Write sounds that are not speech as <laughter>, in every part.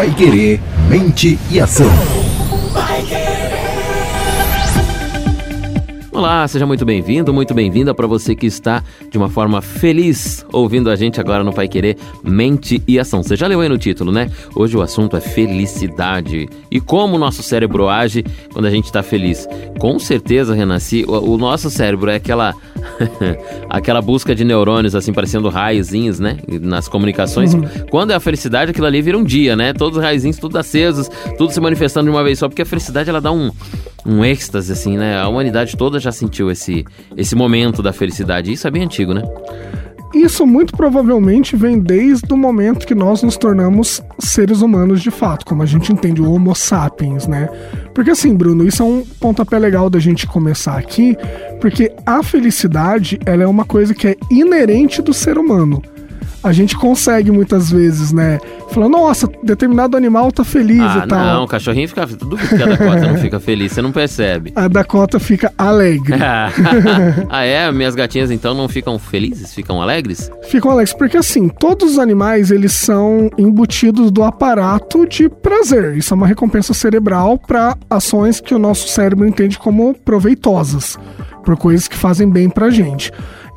Pai Querer, mente e ação. Olá, seja muito bem-vindo, muito bem-vinda para você que está de uma forma feliz ouvindo a gente agora no Pai Querer Mente e Ação. Você já leu aí no título, né? Hoje o assunto é felicidade e como o nosso cérebro age quando a gente está feliz. Com certeza, Renasci, o, o nosso cérebro é aquela <laughs> aquela busca de neurônios assim parecendo raiozinhos, né? Nas comunicações. Uhum. Quando é a felicidade, aquilo ali vira um dia, né? Todos os raiozinhos, tudo acesos, tudo se manifestando de uma vez só, porque a felicidade ela dá um um êxtase, assim, né? A humanidade toda já sentiu esse, esse momento da felicidade. Isso é bem antigo, né? Isso muito provavelmente vem desde o momento que nós nos tornamos seres humanos de fato, como a gente entende o Homo sapiens, né? Porque assim, Bruno, isso é um pontapé legal da gente começar aqui, porque a felicidade, ela é uma coisa que é inerente do ser humano a gente consegue muitas vezes, né? Falando, nossa, determinado animal tá feliz ah, e tal. Não, o cachorrinho fica. Tudo que a Dakota não fica feliz, você não percebe. A Dakota fica alegre. <laughs> ah, é? Minhas gatinhas então não ficam felizes? Ficam alegres? Ficam alegres, porque assim, todos os animais eles são embutidos do aparato de prazer. Isso é uma recompensa cerebral para ações que o nosso cérebro entende como proveitosas, por coisas que fazem bem pra gente.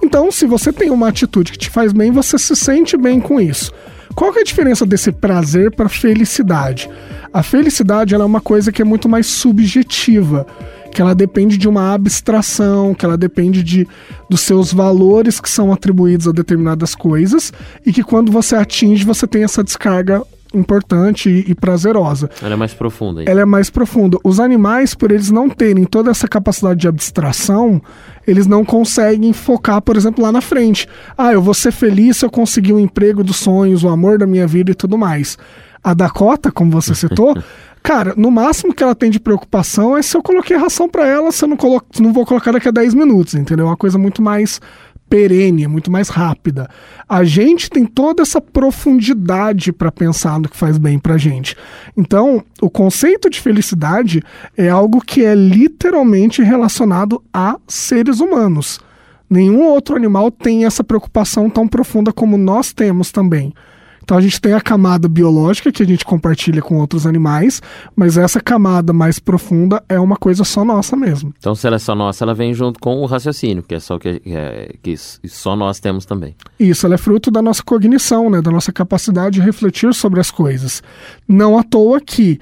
Então, se você tem uma atitude que te faz bem, você se sente bem com isso. Qual que é a diferença desse prazer para felicidade? A felicidade ela é uma coisa que é muito mais subjetiva, que ela depende de uma abstração, que ela depende de dos seus valores que são atribuídos a determinadas coisas e que quando você atinge você tem essa descarga importante e, e, prazerosa. Ela é mais profunda. Hein? Ela é mais profunda. Os animais, por eles não terem toda essa capacidade de abstração, eles não conseguem focar, por exemplo, lá na frente. Ah, eu vou ser feliz se eu conseguir o um emprego dos sonhos, o amor da minha vida e tudo mais. A Dakota, como você citou, <laughs> cara, no máximo que ela tem de preocupação é se eu coloquei ração para ela, se eu não, colo não vou colocar daqui a 10 minutos, entendeu? É uma coisa muito mais perene, muito mais rápida. A gente tem toda essa profundidade para pensar no que faz bem para gente. Então, o conceito de felicidade é algo que é literalmente relacionado a seres humanos. Nenhum outro animal tem essa preocupação tão profunda como nós temos também. Então a gente tem a camada biológica que a gente compartilha com outros animais, mas essa camada mais profunda é uma coisa só nossa mesmo. Então se ela é só nossa, ela vem junto com o raciocínio, que é só que, é, que só nós temos também. Isso, ela é fruto da nossa cognição, né, da nossa capacidade de refletir sobre as coisas. Não à toa que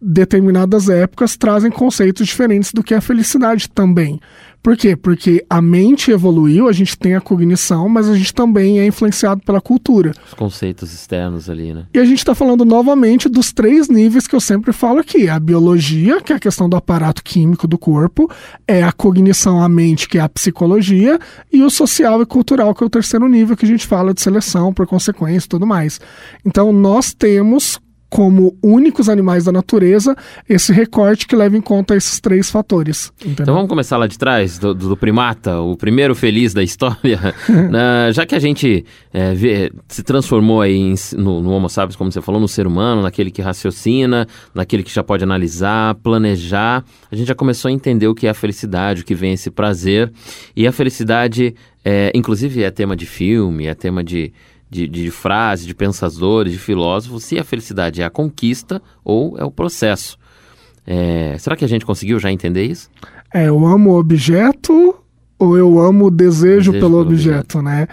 determinadas épocas trazem conceitos diferentes do que é a felicidade também. Por quê? Porque a mente evoluiu, a gente tem a cognição, mas a gente também é influenciado pela cultura. Os conceitos externos ali, né? E a gente está falando novamente dos três níveis que eu sempre falo aqui: a biologia, que é a questão do aparato químico do corpo, é a cognição, a mente, que é a psicologia, e o social e cultural, que é o terceiro nível que a gente fala de seleção, por consequência e tudo mais. Então, nós temos como únicos animais da natureza esse recorte que leva em conta esses três fatores. Entendeu? Então vamos começar lá de trás, do, do primata, o primeiro feliz da história. <laughs> Na, já que a gente é, vê, se transformou aí em, no, no Homo sapiens, como você falou, no ser humano, naquele que raciocina, naquele que já pode analisar, planejar, a gente já começou a entender o que é a felicidade, o que vem esse prazer. E a felicidade, é, inclusive, é tema de filme, é tema de de, de frases, de pensadores, de filósofos, se a felicidade é a conquista ou é o processo. É, será que a gente conseguiu já entender isso? É, eu amo o objeto ou eu amo o desejo, desejo pelo, pelo objeto, objeto, né?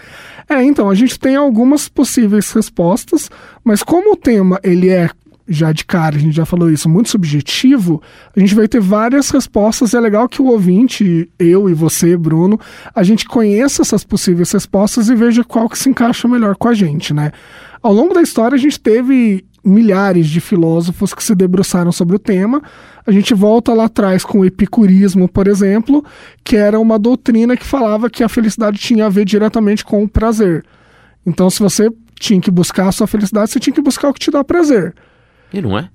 É, então, a gente tem algumas possíveis respostas, mas como o tema ele é já de cara, a gente já falou isso, muito subjetivo, a gente vai ter várias respostas. É legal que o ouvinte, eu e você, Bruno, a gente conheça essas possíveis respostas e veja qual que se encaixa melhor com a gente, né? Ao longo da história, a gente teve milhares de filósofos que se debruçaram sobre o tema. A gente volta lá atrás com o epicurismo, por exemplo, que era uma doutrina que falava que a felicidade tinha a ver diretamente com o prazer. Então, se você tinha que buscar a sua felicidade, você tinha que buscar o que te dá prazer. E não é?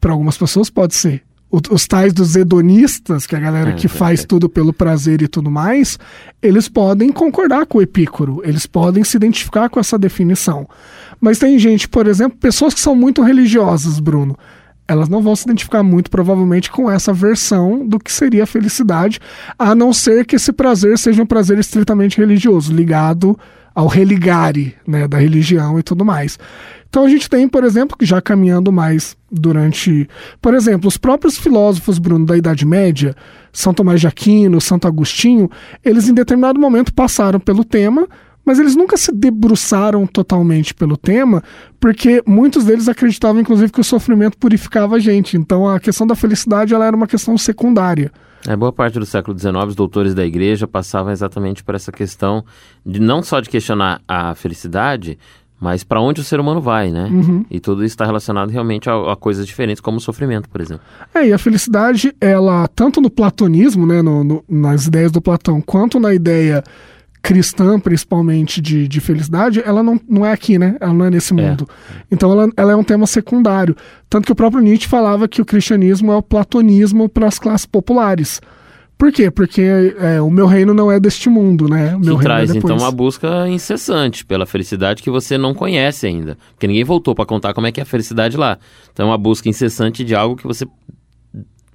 Para algumas pessoas pode ser. os tais dos hedonistas, que é a galera é, que faz é. tudo pelo prazer e tudo mais, eles podem concordar com o Epícoro, eles podem se identificar com essa definição. Mas tem gente, por exemplo, pessoas que são muito religiosas, Bruno, elas não vão se identificar muito provavelmente com essa versão do que seria a felicidade, a não ser que esse prazer seja um prazer estritamente religioso, ligado ao religare, né, da religião e tudo mais. Então a gente tem, por exemplo, que já caminhando mais durante. Por exemplo, os próprios filósofos, Bruno, da Idade Média, São Tomás de Aquino, Santo Agostinho, eles em determinado momento passaram pelo tema, mas eles nunca se debruçaram totalmente pelo tema, porque muitos deles acreditavam, inclusive, que o sofrimento purificava a gente. Então a questão da felicidade ela era uma questão secundária. É, boa parte do século XIX, os doutores da igreja passavam exatamente por essa questão de não só de questionar a felicidade, mas para onde o ser humano vai, né? Uhum. E tudo isso está relacionado realmente a, a, coisas diferentes, como o sofrimento, por exemplo. É, e a felicidade, ela, tanto no platonismo, né, no, no, nas ideias do Platão, quanto na ideia cristã, principalmente, de, de felicidade, ela não, não é aqui, né? Ela não é nesse mundo. É. Então ela, ela é um tema secundário. Tanto que o próprio Nietzsche falava que o cristianismo é o platonismo para as classes populares. Por quê? Porque é, o meu reino não é deste mundo, né? O meu que reino traz, é então, uma busca incessante pela felicidade que você não conhece ainda. Porque ninguém voltou para contar como é que é a felicidade lá. Então, é uma busca incessante de algo que você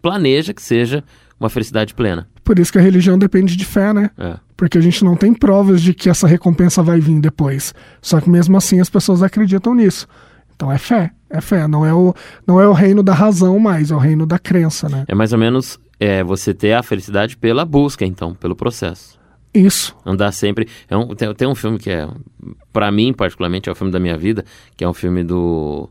planeja que seja uma felicidade plena. Por isso que a religião depende de fé, né? É. Porque a gente não tem provas de que essa recompensa vai vir depois. Só que mesmo assim as pessoas acreditam nisso. Então é fé, é fé. Não é o, não é o reino da razão mais, é o reino da crença, né? É mais ou menos é você ter a felicidade pela busca, então, pelo processo. Isso. Andar sempre. É um, tem, tem um filme que é, para mim, particularmente, é o filme da minha vida, que é um filme do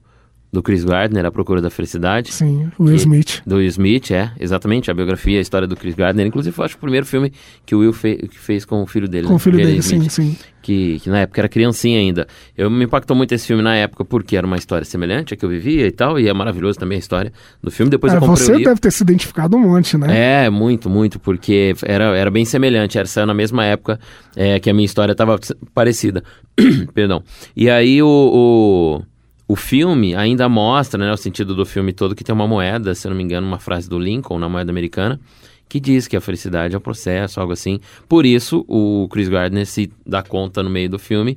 do Chris Gardner, A Procura da Felicidade. Sim, Will que, Smith. Do Will Smith, é, exatamente, a biografia, a história do Chris Gardner. Inclusive, eu acho o primeiro filme que o Will fe, fez com o filho dele. Com né? o filho dele, Smith, sim, sim. Que, que na época era criancinha ainda. Eu me impactou muito esse filme na época porque era uma história semelhante à que eu vivia e tal, e é maravilhoso também a história do filme. Depois é, eu comprei você deve ter se identificado um monte, né? É, muito, muito, porque era, era bem semelhante, era saiu na mesma época é, que a minha história estava parecida. <coughs> Perdão. E aí o, o o filme ainda mostra, né, o sentido do filme todo, que tem uma moeda, se não me engano, uma frase do Lincoln na moeda americana, que diz que a felicidade é um processo, algo assim. Por isso, o Chris Gardner se dá conta no meio do filme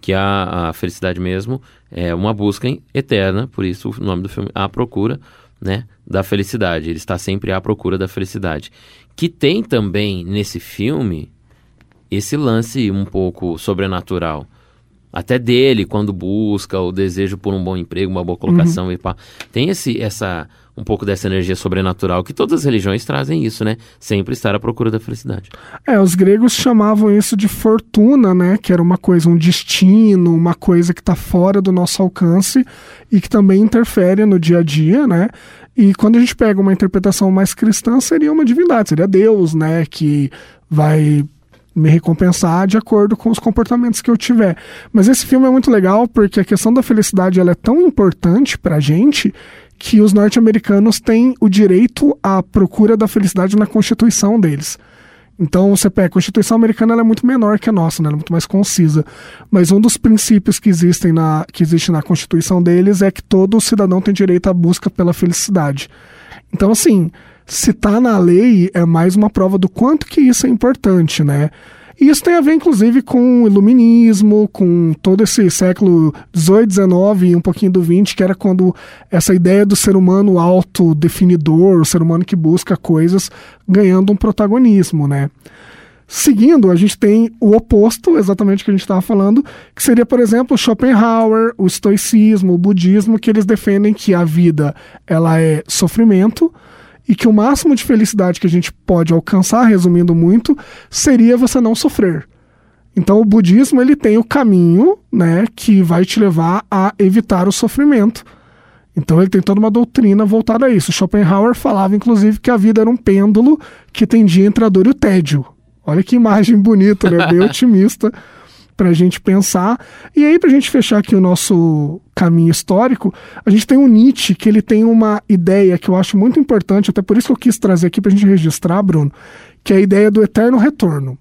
que a, a felicidade mesmo é uma busca eterna, por isso o nome do filme, A Procura, né, da felicidade. Ele está sempre à procura da felicidade. Que tem também nesse filme esse lance um pouco sobrenatural até dele quando busca o desejo por um bom emprego, uma boa colocação uhum. e pá. Tem esse essa um pouco dessa energia sobrenatural que todas as religiões trazem isso, né? Sempre estar à procura da felicidade. É, os gregos chamavam isso de fortuna, né? Que era uma coisa, um destino, uma coisa que está fora do nosso alcance e que também interfere no dia a dia, né? E quando a gente pega uma interpretação mais cristã, seria uma divindade, seria Deus, né? Que vai me recompensar de acordo com os comportamentos que eu tiver. Mas esse filme é muito legal porque a questão da felicidade ela é tão importante pra gente que os norte-americanos têm o direito à procura da felicidade na Constituição deles. Então, você pega, a Constituição americana é muito menor que a nossa, né? ela é muito mais concisa. Mas um dos princípios que existem na, que existe na Constituição deles é que todo cidadão tem direito à busca pela felicidade. Então, assim, se tá na lei é mais uma prova do quanto que isso é importante, né? E isso tem a ver, inclusive, com o iluminismo, com todo esse século XVIII, XIX e um pouquinho do XX, que era quando essa ideia do ser humano autodefinidor, o ser humano que busca coisas, ganhando um protagonismo, né? Seguindo, a gente tem o oposto, exatamente o que a gente estava falando, que seria, por exemplo, Schopenhauer, o estoicismo, o budismo, que eles defendem que a vida ela é sofrimento, e que o máximo de felicidade que a gente pode alcançar, resumindo muito, seria você não sofrer. Então o budismo ele tem o caminho, né, que vai te levar a evitar o sofrimento. Então ele tem toda uma doutrina voltada a isso. Schopenhauer falava inclusive que a vida era um pêndulo que tendia entre a dor e o tédio. Olha que imagem bonita, né? Bem <laughs> otimista para a gente pensar. E aí, para a gente fechar aqui o nosso caminho histórico, a gente tem o Nietzsche, que ele tem uma ideia que eu acho muito importante, até por isso que eu quis trazer aqui para a gente registrar, Bruno, que é a ideia do eterno retorno.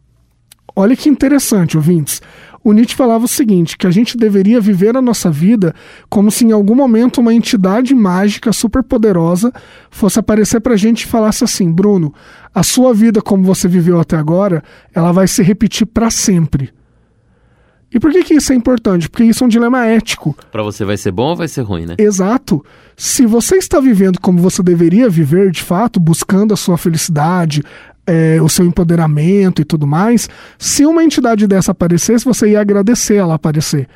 Olha que interessante, ouvintes. O Nietzsche falava o seguinte: que a gente deveria viver a nossa vida como se em algum momento uma entidade mágica superpoderosa fosse aparecer para a gente e falasse assim: Bruno, a sua vida como você viveu até agora, ela vai se repetir para sempre. E por que, que isso é importante? Porque isso é um dilema ético. Para você vai ser bom ou vai ser ruim, né? Exato. Se você está vivendo como você deveria viver, de fato, buscando a sua felicidade, é, o seu empoderamento e tudo mais, se uma entidade dessa aparecesse, você ia agradecer ela aparecer.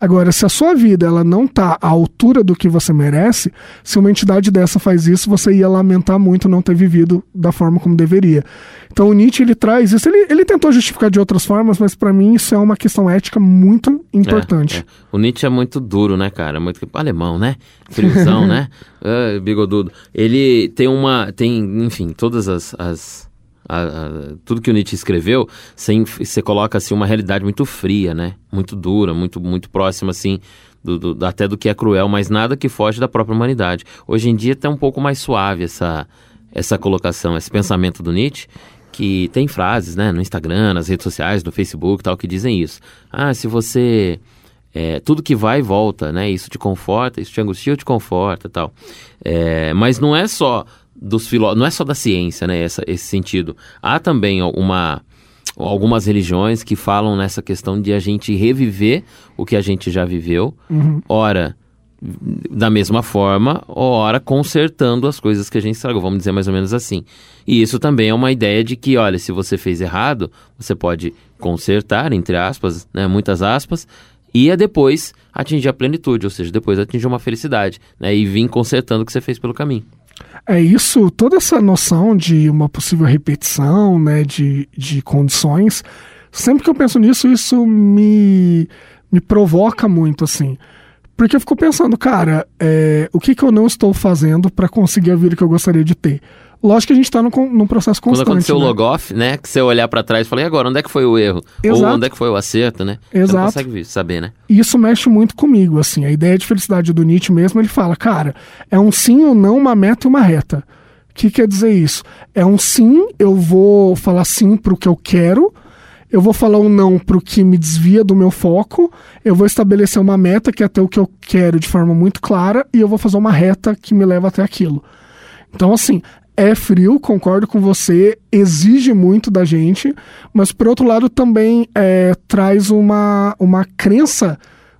Agora, se a sua vida ela não está à altura do que você merece, se uma entidade dessa faz isso, você ia lamentar muito não ter vivido da forma como deveria. Então o Nietzsche ele traz isso, ele, ele tentou justificar de outras formas, mas para mim isso é uma questão ética muito importante. É, é. O Nietzsche é muito duro, né, cara? Muito alemão, né? Friozão, <laughs> né? Uh, bigodudo. Ele tem uma, tem, enfim, todas as, as a, a, tudo que o Nietzsche escreveu, você coloca assim uma realidade muito fria, né? Muito dura, muito muito próxima assim do, do, até do que é cruel, mas nada que foge da própria humanidade. Hoje em dia está um pouco mais suave essa essa colocação, esse pensamento do Nietzsche, que tem frases, né, no Instagram, nas redes sociais, no Facebook, tal, que dizem isso. Ah, se você é, tudo que vai volta, né? Isso te conforta, isso te angustia te conforta, tal. É, mas não é só dos filósofos, não é só da ciência, né, essa, esse sentido. Há também uma, algumas religiões que falam nessa questão de a gente reviver o que a gente já viveu, uhum. ora da mesma forma, ora consertando as coisas que a gente estragou, vamos dizer mais ou menos assim. E isso também é uma ideia de que, olha, se você fez errado, você pode consertar, entre aspas, né, muitas aspas, e é depois atingir a plenitude, ou seja, depois atingir uma felicidade, né, e vir consertando o que você fez pelo caminho. É isso, toda essa noção de uma possível repetição, né, de, de condições, sempre que eu penso nisso, isso me, me provoca muito, assim. Porque eu fico pensando, cara, é, o que, que eu não estou fazendo para conseguir a vida que eu gostaria de ter? Lógico que a gente está num, num processo constante. Quando aconteceu né? o logoff, né? Que você olhar para trás e falar, e agora, onde é que foi o erro? Exato. Ou onde é que foi o acerto, né? Exato. Você não consegue saber, né? E isso mexe muito comigo, assim. A ideia de felicidade do Nietzsche mesmo, ele fala, cara, é um sim ou não, uma meta e uma reta. O que quer dizer isso? É um sim, eu vou falar sim para o que eu quero, eu vou falar um não para o que me desvia do meu foco, eu vou estabelecer uma meta que é até o que eu quero de forma muito clara, e eu vou fazer uma reta que me leva até aquilo. Então, assim, é frio, concordo com você, exige muito da gente, mas por outro lado também é, traz uma, uma crença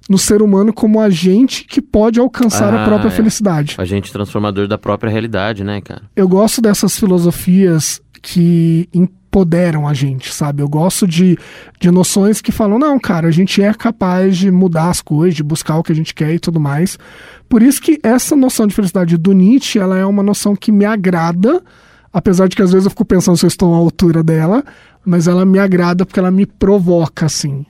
no ser humano como agente que pode alcançar ah, a própria é. felicidade. Agente transformador da própria realidade, né, cara? Eu gosto dessas filosofias que empoderam a gente, sabe? Eu gosto de, de noções que falam, não, cara, a gente é capaz de mudar as coisas, de buscar o que a gente quer e tudo mais. Por isso que essa noção de felicidade do Nietzsche, ela é uma noção que me agrada, apesar de que às vezes eu fico pensando se eu estou à altura dela, mas ela me agrada porque ela me provoca, assim.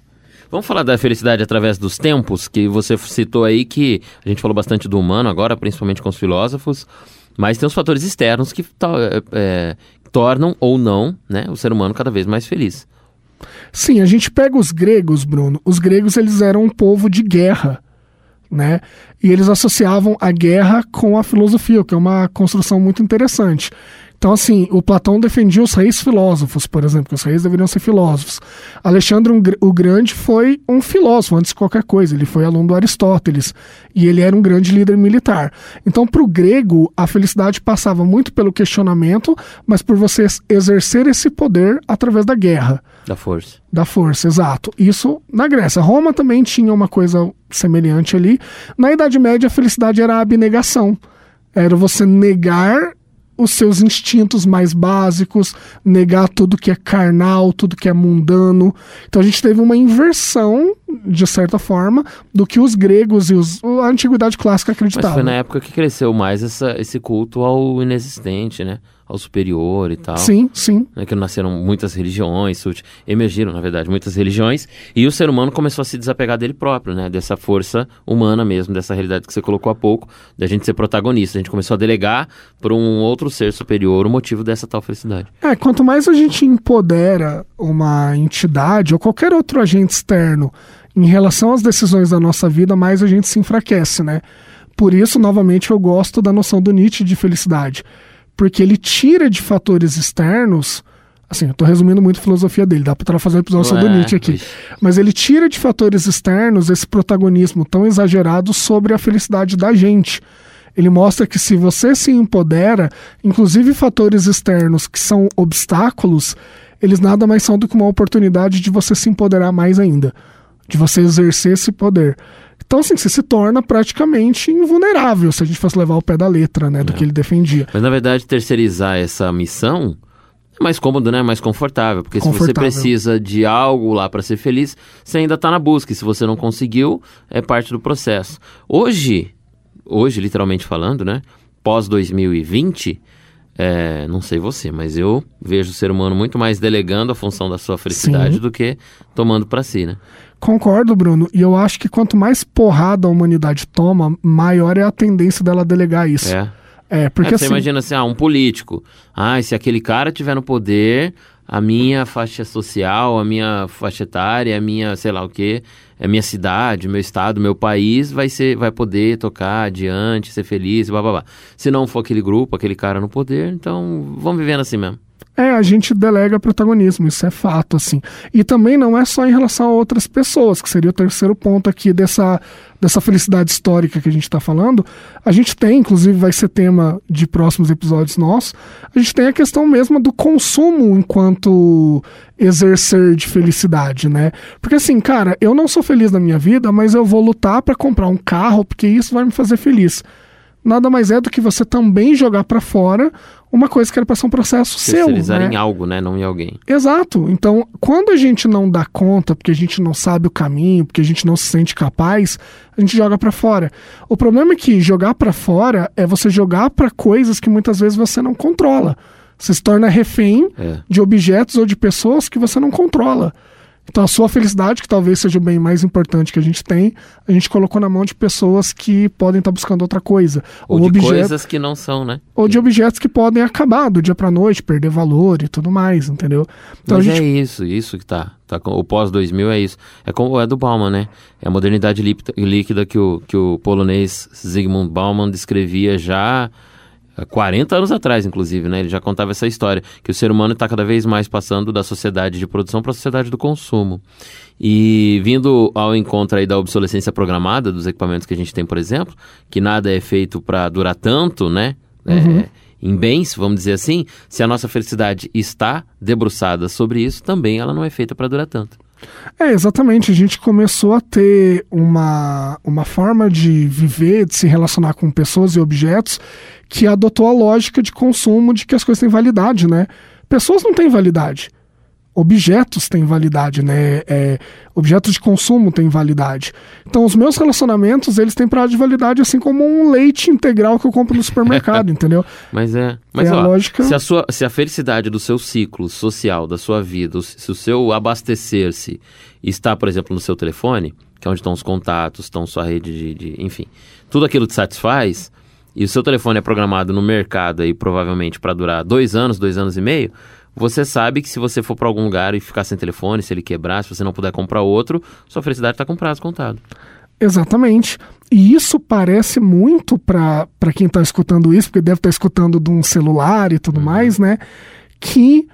Vamos falar da felicidade através dos tempos, que você citou aí que a gente falou bastante do humano agora, principalmente com os filósofos, mas tem os fatores externos que é, é tornam ou não né, o ser humano cada vez mais feliz. Sim, a gente pega os gregos, Bruno. Os gregos eles eram um povo de guerra, né? E eles associavam a guerra com a filosofia, o que é uma construção muito interessante. Então, assim, o Platão defendia os reis filósofos, por exemplo, que os reis deveriam ser filósofos. Alexandre o Grande foi um filósofo antes de qualquer coisa, ele foi aluno do Aristóteles e ele era um grande líder militar. Então, para o grego, a felicidade passava muito pelo questionamento, mas por você exercer esse poder através da guerra. Da força. Da força, exato. Isso na Grécia. Roma também tinha uma coisa semelhante ali. Na Idade Média, a felicidade era a abnegação. Era você negar os seus instintos mais básicos, negar tudo que é carnal, tudo que é mundano. Então a gente teve uma inversão, de certa forma, do que os gregos e os, a antiguidade clássica acreditavam. Mas foi na época que cresceu mais essa, esse culto ao inexistente, né? Ao superior e tal. Sim, sim. Né, que nasceram muitas religiões, emergiram, na verdade, muitas religiões, e o ser humano começou a se desapegar dele próprio, né? Dessa força humana mesmo, dessa realidade que você colocou há pouco, da gente ser protagonista. A gente começou a delegar para um outro ser superior o motivo dessa tal felicidade. É, quanto mais a gente empodera uma entidade ou qualquer outro agente externo em relação às decisões da nossa vida, mais a gente se enfraquece, né? Por isso, novamente, eu gosto da noção do Nietzsche de felicidade porque ele tira de fatores externos. Assim, eu tô resumindo muito a filosofia dele, dá pra fazer um episódio sobre o Nietzsche aqui. Mas ele tira de fatores externos esse protagonismo tão exagerado sobre a felicidade da gente. Ele mostra que se você se empodera, inclusive fatores externos que são obstáculos, eles nada mais são do que uma oportunidade de você se empoderar mais ainda, de você exercer esse poder. Então, assim, você se torna praticamente invulnerável se a gente fosse levar o pé da letra, né, do é. que ele defendia. Mas, na verdade, terceirizar essa missão É mais cômodo, né? Mais confortável. Porque se você Confortável. precisa de algo lá para ser feliz, você ainda tá na busca. E se você não conseguiu, é parte do processo. Hoje, hoje, literalmente falando, né? Pós 2020, é, não sei você, mas eu vejo o ser humano muito mais delegando a função da sua felicidade Sim. do que tomando para si, né? Concordo, Bruno. E eu acho que quanto mais porrada a humanidade toma, maior é a tendência dela delegar isso. É. É, porque É, você assim. imagina assim, ah, um político. Ah, se aquele cara tiver no poder, a minha faixa social, a minha faixa etária, a minha, sei lá o quê, a minha cidade, meu estado, meu país vai ser, vai poder tocar adiante, ser feliz, blá blá blá. Se não for aquele grupo, aquele cara no poder, então vamos vivendo assim mesmo. É, a gente delega protagonismo, isso é fato, assim. E também não é só em relação a outras pessoas, que seria o terceiro ponto aqui dessa, dessa felicidade histórica que a gente está falando. A gente tem, inclusive vai ser tema de próximos episódios nossos, a gente tem a questão mesmo do consumo enquanto exercer de felicidade, né? Porque assim, cara, eu não sou feliz na minha vida, mas eu vou lutar para comprar um carro, porque isso vai me fazer feliz. Nada mais é do que você também jogar para fora uma coisa que era para ser um processo seu, né? em algo, né? Não em alguém. Exato. Então, quando a gente não dá conta, porque a gente não sabe o caminho, porque a gente não se sente capaz, a gente joga pra fora. O problema é que jogar pra fora é você jogar pra coisas que muitas vezes você não controla. Você se torna refém É. de objetos ou de pessoas que você não controla. Então, a sua felicidade, que talvez seja o bem mais importante que a gente tem, a gente colocou na mão de pessoas que podem estar buscando outra coisa. Ou de objeto- coisas que não são, né? ou de objetos que podem acabar do dia pra noite, perder valor e tudo mais, entendeu? Então Mas gente é isso, isso que tá. tá o pós-2000 é isso. É como é do Bauman, né? É a modernidade líquida que o, que o polonês Zygmunt Bauman descrevia já há 40 anos atrás, inclusive, né? Ele já contava essa história, que o ser humano está cada vez mais passando da sociedade de produção para a sociedade do consumo. E vindo ao encontro aí da obsolescência programada dos equipamentos que a gente tem, por exemplo, que nada é feito para durar tanto, né? É, em bens, vamos dizer assim, se a nossa felicidade está debruçada sobre isso, também ela não é feita para durar tanto. É, exatamente. A gente começou a ter uma, uma forma de viver, de se relacionar com pessoas e objetos que adotou a lógica de consumo de que as coisas têm validade, né? Pessoas não têm validade. Objetos têm validade, né? É, objetos de consumo têm validade. Então, os meus relacionamentos, eles têm prazo de validade, assim como um leite integral que eu compro no supermercado, <laughs> entendeu? Mas é. Mas É a ó, lógica- se, a sua, se a felicidade do seu ciclo social, da sua vida, se o seu abastecer-se está, por exemplo, no seu telefone, que é onde estão os contatos, estão sua rede de, de- Enfim, tudo aquilo te satisfaz, e o seu telefone é programado no mercado aí, provavelmente, para durar dois anos, dois anos e meio. Você sabe que se você for para algum lugar e ficar sem telefone, se ele quebrar, se você não puder comprar outro, sua felicidade está com prazo contado. Exatamente. E isso parece muito para quem está escutando isso, porque deve estar escutando de um celular e tudo mais, né? Que,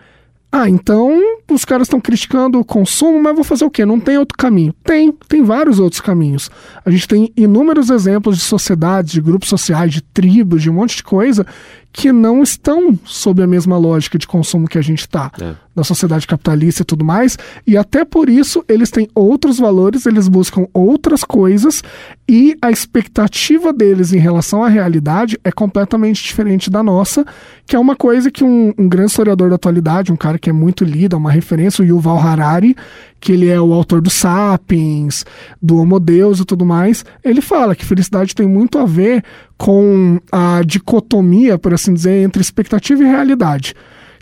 ah, então os caras estão criticando o consumo, mas vou fazer o quê? Não tem outro caminho. Tem, tem vários outros caminhos. A gente tem inúmeros exemplos de sociedades, de grupos sociais, de tribos, de um monte de coisa que não estão sob a mesma lógica de consumo que a gente está É. da sociedade capitalista e tudo mais, e até por isso eles têm outros valores, eles buscam outras coisas e a expectativa deles em relação à realidade é completamente diferente da nossa, que é uma coisa que um, um grande historiador da atualidade, um cara que é muito lido, é uma referência, o Yuval Harari, que ele é o autor do Sapiens, do Homo Deus e tudo mais, ele fala que felicidade tem muito a ver com a dicotomia, por assim dizer, entre expectativa e realidade.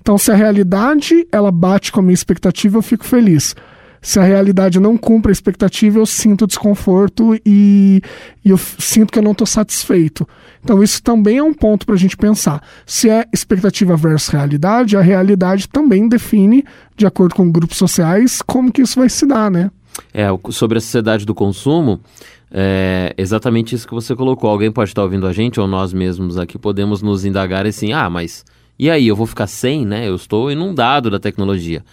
Então, se a realidade ela bate com a minha expectativa, eu fico feliz. Se a realidade não cumpre a expectativa, eu sinto desconforto e, e eu sinto que eu não estou satisfeito. Então, isso também é um ponto para a gente pensar. Se é expectativa versus realidade, a realidade também define, de acordo com grupos sociais, como que isso vai se dar, né? É, sobre a sociedade do consumo, é exatamente isso que você colocou. Alguém pode estar ouvindo a gente, ou nós mesmos aqui podemos nos indagar assim, ah, mas e aí, eu vou ficar sem, né? Eu estou inundado da tecnologia.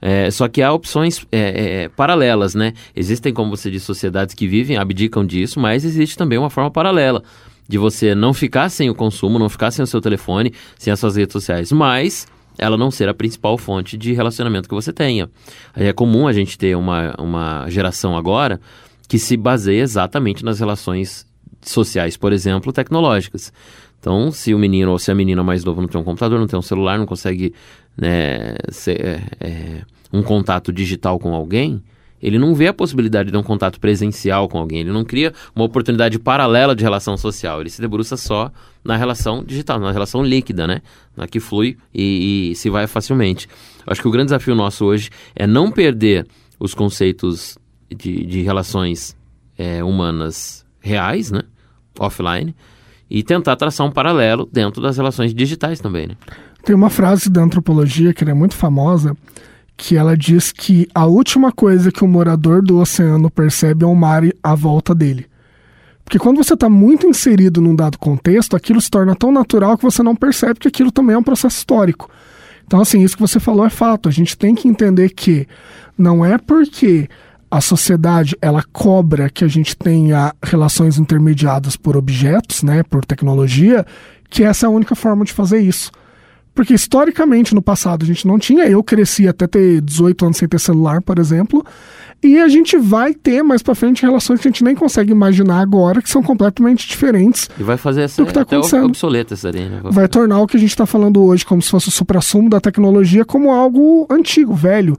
É, só que há opções é, é, paralelas, né? Existem, como você disse, sociedades que vivem, abdicam disso, mas existe também uma forma paralela de você não ficar sem o consumo, não ficar sem o seu telefone, sem as suas redes sociais, mas ela não ser a principal fonte de relacionamento que você tenha. É comum a gente ter uma, uma geração agora que se baseia exatamente nas relações sociais, por exemplo, tecnológicas. Então, se o menino ou se a menina mais nova não tem um computador, não tem um celular, não consegue né, ser, é, é, um contato digital com alguém, ele não vê a possibilidade de um contato presencial com alguém, ele não cria uma oportunidade paralela de relação social, ele se debruça só na relação digital, na relação líquida, né? Na que flui e, e se vai facilmente. Acho que o grande desafio nosso hoje é não perder os conceitos de, de relações é, humanas reais, né? Offline, e tentar traçar um paralelo dentro das relações digitais também, né? Tem uma frase da antropologia que é muito famosa, que ela diz que a última coisa que o morador do oceano percebe é o mar à volta dele. Porque quando você está muito inserido num dado contexto, aquilo se torna tão natural que você não percebe que aquilo também é um processo histórico. Então, assim, isso que você falou é fato. A gente tem que entender que não é porque a sociedade ela cobra que a gente tenha relações intermediadas por objetos, né, por tecnologia, que essa é a única forma de fazer isso. Porque historicamente no passado a gente não tinha, eu cresci até ter 18 anos sem ter celular, por exemplo, e a gente vai ter mais para frente relações que a gente nem consegue imaginar agora, que são completamente diferentes. E vai fazer essa do que tá até acontecendo. obsoleta essa daí, né? Vai tornar o que a gente está falando hoje como se fosse o suprassumo da tecnologia como algo antigo, velho.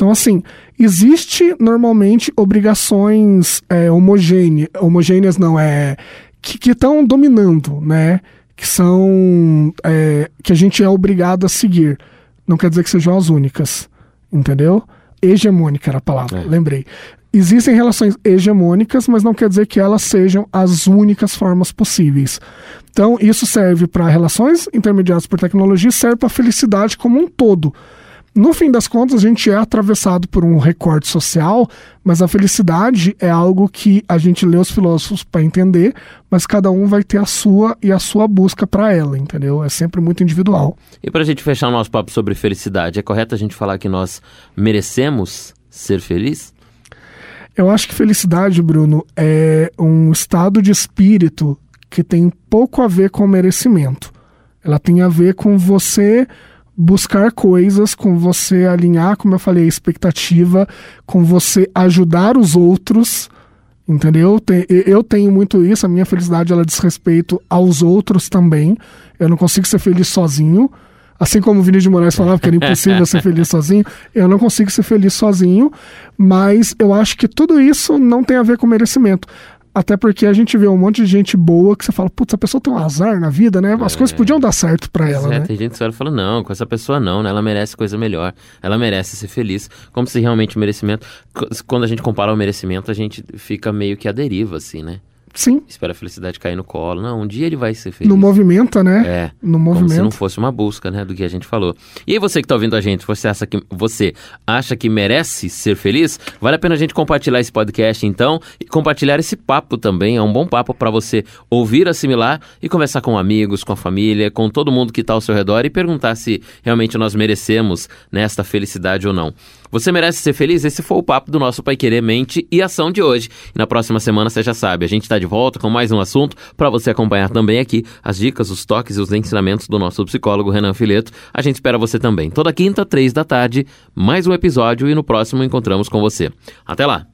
Então, assim, existe normalmente obrigações é, homogêneas, homogêneas não, é que estão dominando, né? Que são é, que a gente é obrigado a seguir. Não quer dizer que sejam as únicas, entendeu? Hegemônica era a palavra, É. lembrei. Existem relações hegemônicas, mas não quer dizer que elas sejam as únicas formas possíveis. Então, isso serve para relações intermediadas por tecnologia, serve para a felicidade como um todo. No fim das contas, a gente é atravessado por um recorte social, mas a felicidade é algo que a gente lê os filósofos para entender, mas cada um vai ter a sua e a sua busca para ela, entendeu? É sempre muito individual. E pra gente fechar o nosso papo sobre felicidade, é correto a gente falar que nós merecemos ser feliz? Eu acho que felicidade, Bruno, é um estado de espírito que tem pouco a ver com merecimento. Ela tem a ver com você buscar coisas, com você alinhar, como eu falei, a expectativa, com você ajudar os outros, entendeu? Te- Eu tenho muito isso, a minha felicidade ela diz respeito aos outros também. Eu não consigo ser feliz sozinho. Assim como o Vinícius de Moraes falava que era impossível ser feliz <laughs> sozinho, eu não consigo ser feliz sozinho, mas eu acho que tudo isso não tem a ver com merecimento. Até porque a gente vê um monte de gente boa que você fala, putz, a pessoa tem um azar na vida, né? As coisas podiam dar certo pra ela, É, né? Tem gente que olha e fala, não, com essa pessoa não, né? Ela merece coisa melhor. Ela merece ser feliz. Como se realmente o merecimento... Quando a gente compara o merecimento, a gente fica meio que à deriva, assim, né? Sim, Espera a felicidade cair no colo. Não, um dia ele vai ser feliz. no movimenta, né? É. No Como se não movimento. fosse uma busca, né, do que a gente falou. E aí você que está ouvindo a gente, você acha que você acha que merece ser feliz? Vale a pena a gente compartilhar esse podcast então e compartilhar esse papo também. É um bom papo para você ouvir, assimilar e conversar com amigos, com a família, com todo mundo que está ao seu redor e perguntar se realmente nós merecemos nesta felicidade ou não. Você merece ser feliz? Esse foi o papo do nosso Pai Querer Mente e Ação de hoje. E na próxima semana você já sabe, a gente está de volta com mais um assunto para você acompanhar também aqui as dicas, os toques e os ensinamentos do nosso psicólogo Renan Fileto. A gente espera você também. Toda quinta, três da tarde, mais um episódio e no próximo encontramos com você. Até lá!